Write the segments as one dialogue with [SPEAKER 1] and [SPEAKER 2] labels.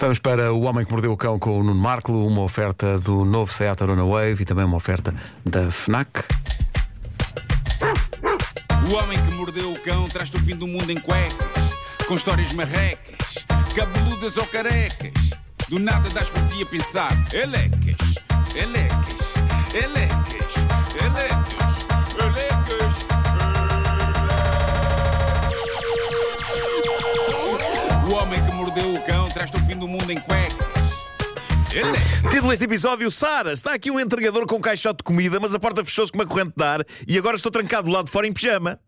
[SPEAKER 1] Vamos para O Homem que Mordeu o Cão com o Nuno Marco, uma oferta do novo Seat Arona Wave e também uma oferta da FNAC.
[SPEAKER 2] O homem que mordeu o cão traz-te o fim do mundo em cuecas, com histórias marrecas, cabeludas ou carecas. Do nada das por ti a pensar, elecas, elecas, elecas, elecas, mordeu o fim do mundo em cuecas. Elecas.
[SPEAKER 3] Título deste episódio: Sara, está aqui um entregador com um caixote de comida, mas a porta fechou-se com uma corrente de ar e agora estou trancado do lado de fora em pijama.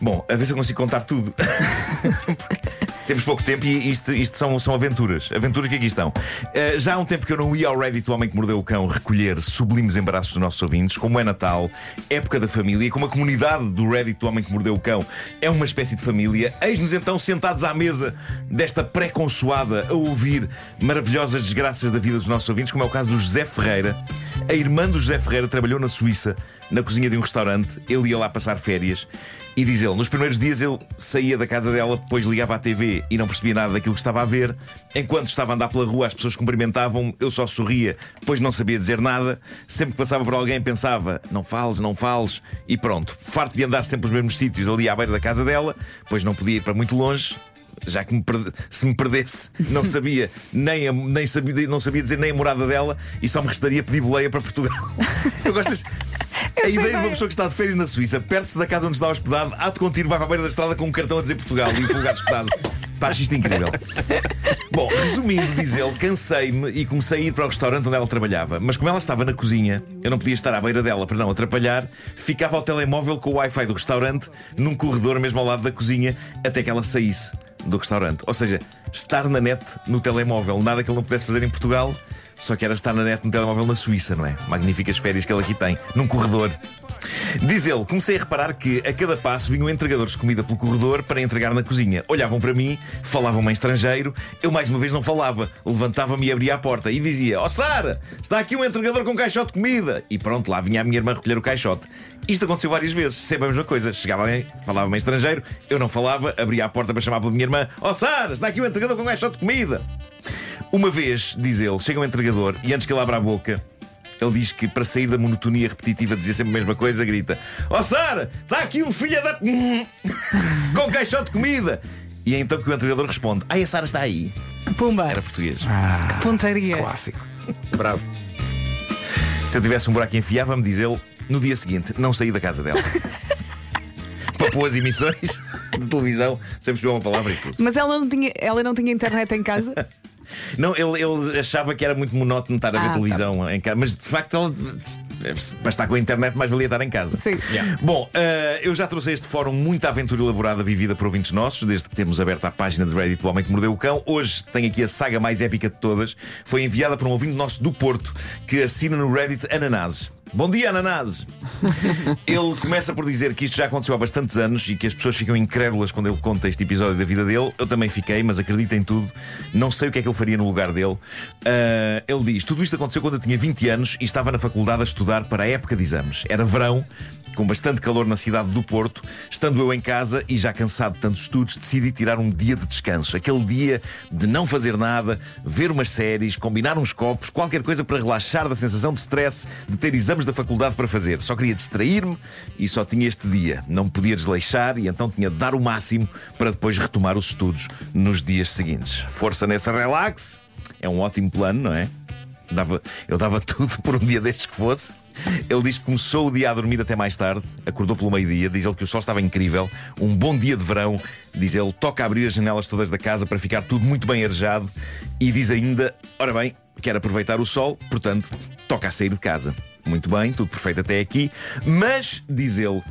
[SPEAKER 3] Bom, a ver se eu consigo contar tudo. Temos pouco tempo e isto, isto são, são aventuras. Aventuras que aqui estão. Uh, já há um tempo que eu não ia ao Reddit do Homem que Mordeu o Cão recolher sublimes embaraços dos nossos ouvintes, como é Natal, época da família, como a comunidade do Reddit do Homem que Mordeu o Cão é uma espécie de família. Eis-nos então sentados à mesa desta pré-consoada a ouvir maravilhosas desgraças da vida dos nossos ouvintes, como é o caso do José Ferreira. A irmã do José Ferreira trabalhou na Suíça, na cozinha de um restaurante. Ele ia lá passar férias. E diz ele, nos primeiros dias ele saía da casa dela, depois ligava à TV e não percebia nada daquilo que estava a ver. Enquanto estava a andar pela rua, as pessoas cumprimentavam, eu só sorria, pois não sabia dizer nada. Sempre que passava por alguém, pensava, não fales, não fales, e pronto. Farto de andar sempre nos mesmos sítios ali à beira da casa dela, pois não podia ir para muito longe. Já que me perde- se me perdesse, não sabia nem, a- nem sabia, não sabia dizer nem a morada dela e só me restaria pedir boleia para Portugal. Eu gosto desse- A ideia de uma pessoa que está de férias na Suíça, perto-se da casa onde está hospedado, ato contínuo, vai para a beira da estrada com um cartão a dizer Portugal e o pulgar espetado. Pá, isto incrível. Bom, resumindo, diz ele, cansei-me e comecei a ir para o restaurante onde ela trabalhava. Mas como ela estava na cozinha, eu não podia estar à beira dela para não atrapalhar, ficava ao telemóvel com o Wi-Fi do restaurante num corredor mesmo ao lado da cozinha até que ela saísse do restaurante. Ou seja, estar na net no telemóvel, nada que ele não pudesse fazer em Portugal. Só que era estar na net no telemóvel na Suíça, não é? Magníficas férias que ele aqui tem, num corredor. Diz ele, comecei a reparar que a cada passo vinham entregadores de comida pelo corredor para entregar na cozinha. Olhavam para mim, falavam-me em estrangeiro, eu mais uma vez não falava. Levantava-me e abria a porta e dizia: Ó oh, Sara, está aqui um entregador com um caixote de comida. E pronto, lá vinha a minha irmã recolher o caixote. Isto aconteceu várias vezes, sempre a mesma coisa. Chegava alguém, falava-me em estrangeiro, eu não falava, abria a porta para chamar pela minha irmã: Ó oh, Sara, está aqui um entregador com um caixote de comida. Uma vez, diz ele, chega um entregador e antes que ele abra a boca, ele diz que para sair da monotonia repetitiva de dizer sempre a mesma coisa, grita: Ó oh, Sara, está aqui um filho da. com caixote de comida. E é então que o entregador responde: Ah, a Sara está aí.
[SPEAKER 4] Pumba.
[SPEAKER 3] Era português.
[SPEAKER 4] Pontaria.
[SPEAKER 1] Clássico.
[SPEAKER 5] Bravo.
[SPEAKER 3] Se eu tivesse um buraco enfiava-me, diz ele, no dia seguinte, não saí da casa dela. para pôr as emissões de televisão, sem perceber uma palavra e tudo.
[SPEAKER 4] Mas ela não tinha, ela não tinha internet em casa?
[SPEAKER 3] Não, ele, ele achava que era muito monótono estar a ver
[SPEAKER 4] Ah, tá.
[SPEAKER 3] televisão em casa, mas de facto ele, para estar com a internet mais valia estar em casa.
[SPEAKER 4] Sim.
[SPEAKER 3] Bom, eh, eu já trouxe a este fórum muita aventura elaborada vivida por ouvintes nossos, desde que temos aberto a página de Reddit do Homem que Mordeu o Cão. Hoje tenho aqui a saga mais épica de todas. Foi enviada por um ouvinte nosso do Porto que assina no Reddit Ananases. Bom dia, Ananases! Ele começa por dizer que isto já aconteceu há bastantes anos e que as pessoas ficam incrédulas quando ele conta este episódio da vida dele. Eu também fiquei, mas acredito em tudo. Não sei o que é que eu faria no lugar dele. Ah, ele diz: Tudo isto aconteceu quando eu tinha 20 anos e estava na faculdade a estudar para a época de exames. Era verão, com bastante calor na cidade do Porto. Estando eu em casa e já cansado de tantos estudos, decidi tirar um dia de descanso. Aquele dia de não fazer nada, ver umas séries, combinar uns copos, qualquer coisa para relaxar da sensação de stress de ter exames da faculdade para fazer. Só queria distrair-me e só tinha este dia. Não podia desleixar e então tinha de dar o máximo para depois retomar os estudos nos dias seguintes. Força nessa relax. É um ótimo plano, não é? Dava, eu dava tudo por um dia destes que fosse. Ele diz que começou o dia a dormir até mais tarde, acordou pelo meio-dia, diz ele que o sol estava incrível, um bom dia de verão, diz ele, toca abrir as janelas todas da casa para ficar tudo muito bem arejado e diz ainda, ora bem, quer aproveitar o sol, portanto, toca a sair de casa. Muito bem, tudo perfeito até aqui, mas, diz ele,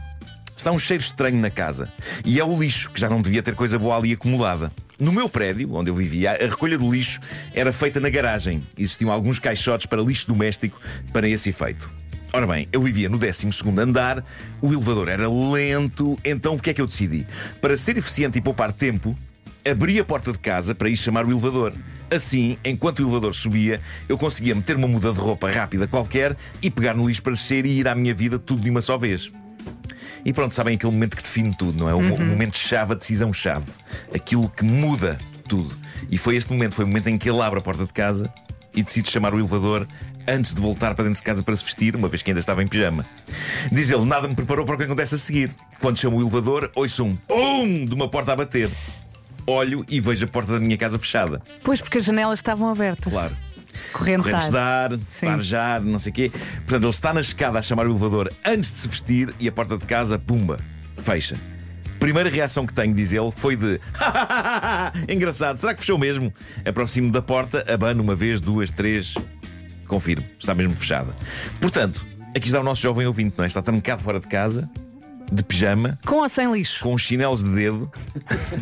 [SPEAKER 3] Está um cheiro estranho na casa. E é o lixo, que já não devia ter coisa boa ali acumulada. No meu prédio, onde eu vivia, a recolha do lixo era feita na garagem. Existiam alguns caixotes para lixo doméstico para esse efeito. Ora bem, eu vivia no 12 andar, o elevador era lento, então o que é que eu decidi? Para ser eficiente e poupar tempo, abri a porta de casa para ir chamar o elevador. Assim, enquanto o elevador subia, eu conseguia meter uma muda de roupa rápida qualquer e pegar no lixo para descer e ir à minha vida tudo de uma só vez. E pronto, sabem aquele momento que define tudo, não é? O, o momento-chave, a decisão-chave. Aquilo que muda tudo. E foi este momento, foi o momento em que ele abre a porta de casa e decide chamar o elevador antes de voltar para dentro de casa para se vestir, uma vez que ainda estava em pijama. Diz ele: Nada me preparou para o que acontece a seguir. Quando chamo o elevador, ouço um PUM de uma porta a bater. Olho e vejo a porta da minha casa fechada.
[SPEAKER 4] Pois porque as janelas estavam abertas.
[SPEAKER 3] Claro.
[SPEAKER 4] Corrente
[SPEAKER 3] Correntes de ar,
[SPEAKER 4] Sim.
[SPEAKER 3] parejar, não sei o quê. Portanto, ele está na escada a chamar o elevador antes de se vestir e a porta de casa, pumba, fecha. Primeira reação que tenho, diz ele, foi de engraçado, será que fechou mesmo? Aproximo da porta, abano uma vez, duas, três. Confirmo, está mesmo fechada. Portanto, aqui está o nosso jovem ouvinte, não é? Está trancado fora de casa, de pijama,
[SPEAKER 4] Com ou sem lixo?
[SPEAKER 3] com os chinelos de dedo.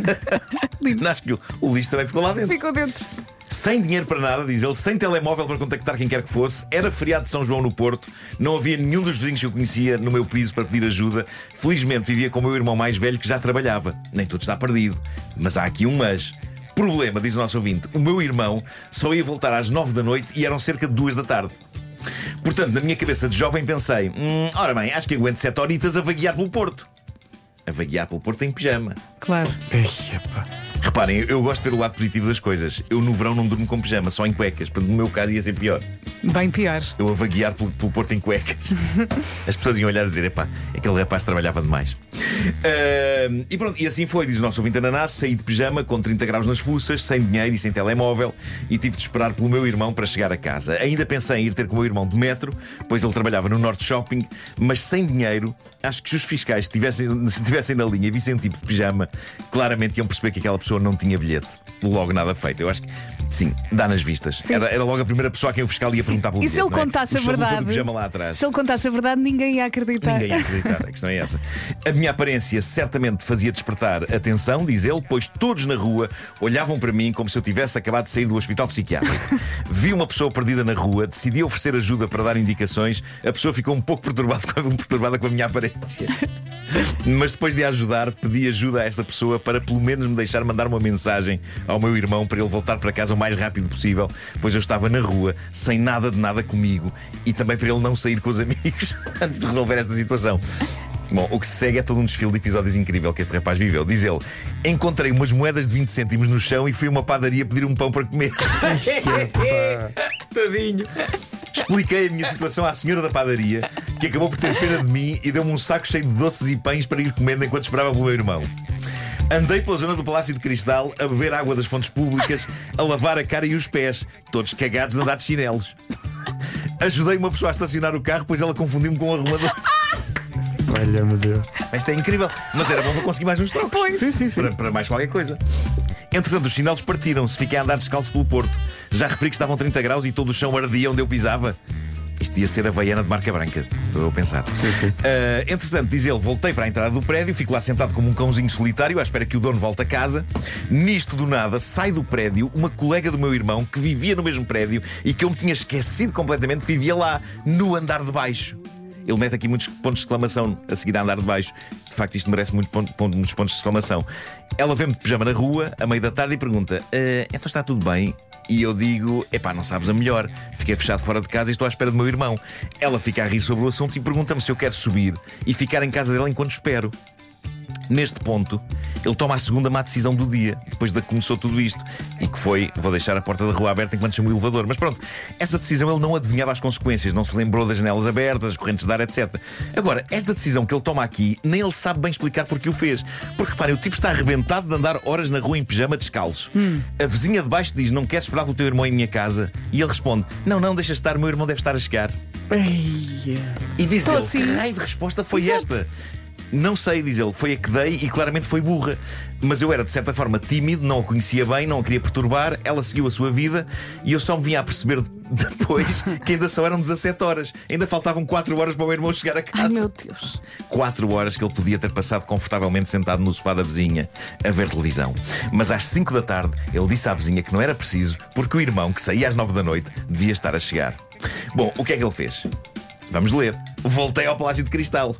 [SPEAKER 3] Não, o lixo também ficou lá dentro.
[SPEAKER 4] Ficou dentro.
[SPEAKER 3] Sem dinheiro para nada, diz ele, sem telemóvel para contactar quem quer que fosse, era feriado de São João no Porto, não havia nenhum dos vizinhos que eu conhecia no meu piso para pedir ajuda. Felizmente vivia com o meu irmão mais velho que já trabalhava. Nem tudo está perdido. Mas há aqui um mas. Problema, diz o nosso ouvinte, o meu irmão só ia voltar às nove da noite e eram cerca de duas da tarde. Portanto, na minha cabeça de jovem pensei: hum, ora bem, acho que aguento sete horitas a vaguear pelo Porto. A vaguear pelo Porto em pijama.
[SPEAKER 4] Claro.
[SPEAKER 1] Ei, epá.
[SPEAKER 3] Reparem, eu gosto de ter o lado positivo das coisas. Eu no verão não durmo com pijama, só em cuecas. Portanto, no meu caso ia ser pior.
[SPEAKER 4] Bem pior.
[SPEAKER 3] Eu a vaguear pelo, pelo Porto em cuecas. As pessoas iam olhar e dizer: epá, aquele rapaz trabalhava demais. Ah, e pronto, e assim foi, diz o nosso ouvinte ananás. Saí de pijama com 30 graus nas fuças, sem dinheiro e sem telemóvel, e tive de esperar pelo meu irmão para chegar a casa. Ainda pensei em ir ter com o meu irmão de metro, pois ele trabalhava no Norte Shopping, mas sem dinheiro. Acho que se os fiscais estivessem, se estivessem na linha e vissem um tipo de pijama, claramente iam perceber que aquela pessoa não tinha bilhete. Logo nada feito. Eu acho que, sim, dá nas vistas. Era, era logo a primeira pessoa a quem o fiscal ia perguntar pelo
[SPEAKER 4] E
[SPEAKER 3] bilhete.
[SPEAKER 4] se ele
[SPEAKER 3] é?
[SPEAKER 4] contasse a verdade?
[SPEAKER 3] pijama lá atrás.
[SPEAKER 4] Se ele contasse a verdade, ninguém ia acreditar.
[SPEAKER 3] Ninguém ia acreditar, a questão é essa. A minha aparência certamente fazia despertar atenção, diz ele, pois todos na rua olhavam para mim como se eu tivesse acabado de sair do hospital psiquiátrico. Vi uma pessoa perdida na rua, decidi oferecer ajuda para dar indicações. A pessoa ficou um pouco perturbada perturbada com a minha aparência. Mas depois de a ajudar, pedi ajuda a esta pessoa para pelo menos me deixar mandar uma mensagem ao meu irmão para ele voltar para casa o mais rápido possível, pois eu estava na rua, sem nada de nada comigo, e também para ele não sair com os amigos antes de resolver esta situação. Bom, o que se segue é todo um desfile de episódios incrível que este rapaz viveu. Diz ele: Encontrei umas moedas de 20 cêntimos no chão e fui a uma padaria pedir um pão para comer. Tadinho. Expliquei a minha situação à senhora da padaria, que acabou por ter pena de mim e deu-me um saco cheio de doces e pães para ir comendo enquanto esperava pelo meu irmão. Andei pela zona do Palácio de Cristal a beber água das fontes públicas, a lavar a cara e os pés, todos cagados de andar de chinelos. Ajudei uma pessoa a estacionar o carro, pois ela confundiu-me com um arrumador.
[SPEAKER 1] Olha-me Deus.
[SPEAKER 3] Isto é incrível, mas era bom para conseguir mais uns trocos.
[SPEAKER 1] Sim, sim, sim.
[SPEAKER 3] Para, para mais qualquer coisa. Entretanto, os chinelos partiram-se, fiquei a andar descalço pelo Porto. Já referi que estavam 30 graus e todo o chão ardia onde eu pisava. Isto ia ser a veiana de marca branca, estou a pensar.
[SPEAKER 1] Sim, sim.
[SPEAKER 3] Ah, entretanto, diz ele, voltei para a entrada do prédio, fico lá sentado como um cãozinho solitário, à espera que o dono volte a casa. Nisto do nada, sai do prédio uma colega do meu irmão que vivia no mesmo prédio e que eu me tinha esquecido completamente que vivia lá, no andar de baixo. Ele mete aqui muitos pontos de exclamação a seguir a andar de baixo. De facto, isto merece muito ponto- ponto- muitos pontos de exclamação. Ela vê-me de pijama na rua, a meio da tarde, e pergunta: "Ah, Então está tudo bem? E eu digo: Epá, não sabes a melhor. Fiquei fechado fora de casa e estou à espera do meu irmão. Ela fica a rir sobre o assunto e pergunta-me se eu quero subir e ficar em casa dela enquanto espero. Neste ponto, ele toma a segunda má decisão do dia, depois de que começou tudo isto, e que foi: vou deixar a porta da rua aberta enquanto chamo o elevador. Mas pronto, essa decisão ele não adivinhava as consequências, não se lembrou das janelas abertas, as correntes de ar, etc. Agora, esta decisão que ele toma aqui, nem ele sabe bem explicar porque o fez. Porque reparem, o tipo está arrebentado de andar horas na rua em pijama descalço. A vizinha de baixo diz: Não queres esperar pelo teu irmão em minha casa? E ele responde: Não, não, deixa estar, o meu irmão deve estar a chegar. E diz
[SPEAKER 4] Tô
[SPEAKER 3] ele:
[SPEAKER 4] assim.
[SPEAKER 3] Que raio de resposta foi
[SPEAKER 4] Exato.
[SPEAKER 3] esta? Não sei, diz ele, foi a que dei e claramente foi burra. Mas eu era de certa forma tímido, não a conhecia bem, não a queria perturbar. Ela seguiu a sua vida e eu só me vinha a perceber depois que ainda só eram 17 horas. Ainda faltavam 4 horas para o meu irmão chegar a casa.
[SPEAKER 4] Ai meu Deus.
[SPEAKER 3] 4 horas que ele podia ter passado confortavelmente sentado no sofá da vizinha a ver televisão. Mas às 5 da tarde ele disse à vizinha que não era preciso porque o irmão, que saía às 9 da noite, devia estar a chegar. Bom, o que é que ele fez? Vamos ler. Voltei ao Palácio de Cristal.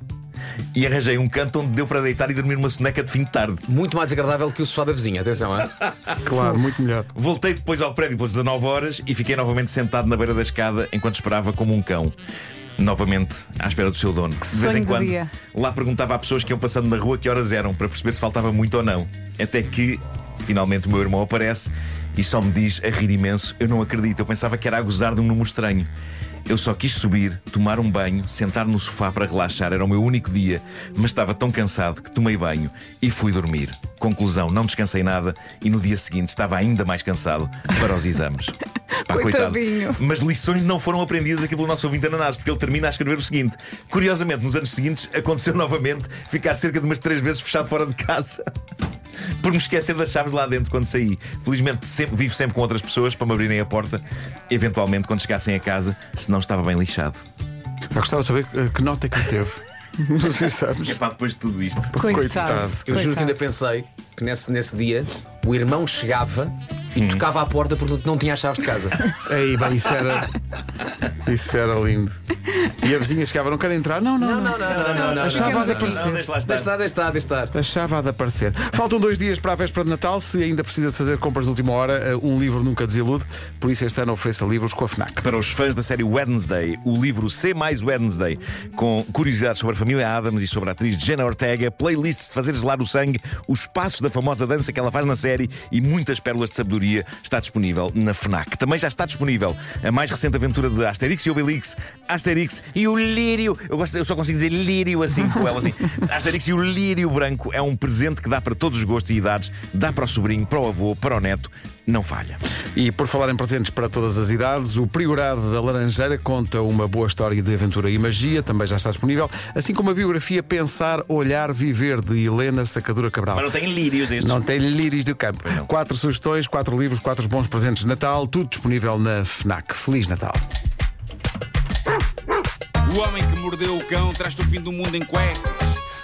[SPEAKER 3] E arranjei um canto onde deu para deitar e dormir uma soneca de fim de tarde.
[SPEAKER 5] Muito mais agradável que o sofá da vizinha, atenção, é?
[SPEAKER 1] Claro, muito melhor.
[SPEAKER 3] Voltei depois ao prédio pelas 19 horas e fiquei novamente sentado na beira da escada enquanto esperava como um cão. Novamente à espera do seu dono. de vez em quando
[SPEAKER 4] dia.
[SPEAKER 3] lá perguntava a pessoas que iam passando na rua que horas eram para perceber se faltava muito ou não. Até que finalmente o meu irmão aparece e só me diz a rir imenso: Eu não acredito, eu pensava que era a gozar de um número estranho. Eu só quis subir, tomar um banho, sentar no sofá para relaxar. Era o meu único dia, mas estava tão cansado que tomei banho e fui dormir. Conclusão: não descansei nada e no dia seguinte estava ainda mais cansado para os exames. Pá,
[SPEAKER 4] Coitadinho.
[SPEAKER 3] Mas lições não foram aprendidas aqui pelo nosso ouvinte ananás, porque ele termina a escrever o seguinte: Curiosamente, nos anos seguintes aconteceu novamente ficar cerca de umas três vezes fechado fora de casa. Por me esquecer das chaves lá dentro quando saí. Felizmente sempre, vivo sempre com outras pessoas para me abrirem a porta, eventualmente quando chegassem a casa, se não estava bem lixado.
[SPEAKER 1] Eu gostava de saber eh, que nota é que teve. Não sei se sabes.
[SPEAKER 3] É pá, depois de tudo isto.
[SPEAKER 4] Coitado.
[SPEAKER 5] Eu juro que ainda
[SPEAKER 4] coitado.
[SPEAKER 5] pensei que nesse, nesse dia o irmão chegava e tocava à porta porque não tinha as chaves de casa.
[SPEAKER 1] Aí, bem, isso era. Isso era lindo. E a vizinha chegava, não quer entrar? Não, não, não.
[SPEAKER 5] não, não, não.
[SPEAKER 1] A chave há de
[SPEAKER 3] Não,
[SPEAKER 1] aparecer.
[SPEAKER 3] deixa lá estar.
[SPEAKER 5] Deixa estar, deixa estar, estar.
[SPEAKER 1] A chave há de aparecer. Faltam dois dias para a véspera de Natal. Se ainda precisa de fazer compras de última hora, eh, um livro nunca desilude. Por isso, este ano ofereça livros com a Fnac.
[SPEAKER 3] Para os fãs da série Wednesday, o livro C mais Wednesday, com curiosidades sobre a família Adams e sobre a atriz Jenna Ortega, playlists de fazer gelar o sangue, os passos da famosa dança que ela faz na série e muitas pérolas de sabedoria, está disponível na Fnac. Também já está disponível a mais recente aventura de Asterix e Obelix, Asterix e o Lírio. Eu, gosto, eu só consigo dizer Lírio assim com ela assim. Asterix e o Lírio Branco é um presente que dá para todos os gostos e idades, dá para o sobrinho, para o avô, para o neto, não falha.
[SPEAKER 1] E por falar em presentes para todas as idades, o Priorado da Laranjeira conta uma boa história de aventura e magia, também já está disponível, assim como a biografia Pensar, Olhar, Viver de Helena Sacadura Cabral.
[SPEAKER 3] Mas não tem lírios estes.
[SPEAKER 1] Não tem lírios do campo. Quatro sugestões, quatro livros, quatro bons presentes de Natal, tudo disponível na FNAC. Feliz Natal.
[SPEAKER 2] O homem que mordeu o cão traz-te o fim do mundo em cuecas,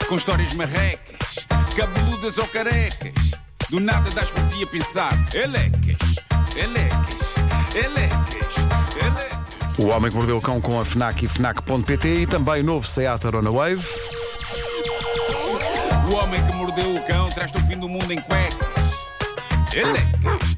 [SPEAKER 2] com histórias marrecas, cabeludas ou carecas. Do nada das por ti a pensar, elecas, elecas, elecas, elecas.
[SPEAKER 1] O Homem que Mordeu o Cão com a FNAC e FNAC.pt e também novo Seat Arona Wave.
[SPEAKER 2] O homem que mordeu o cão traz-te o fim do mundo em cuecas, elecas,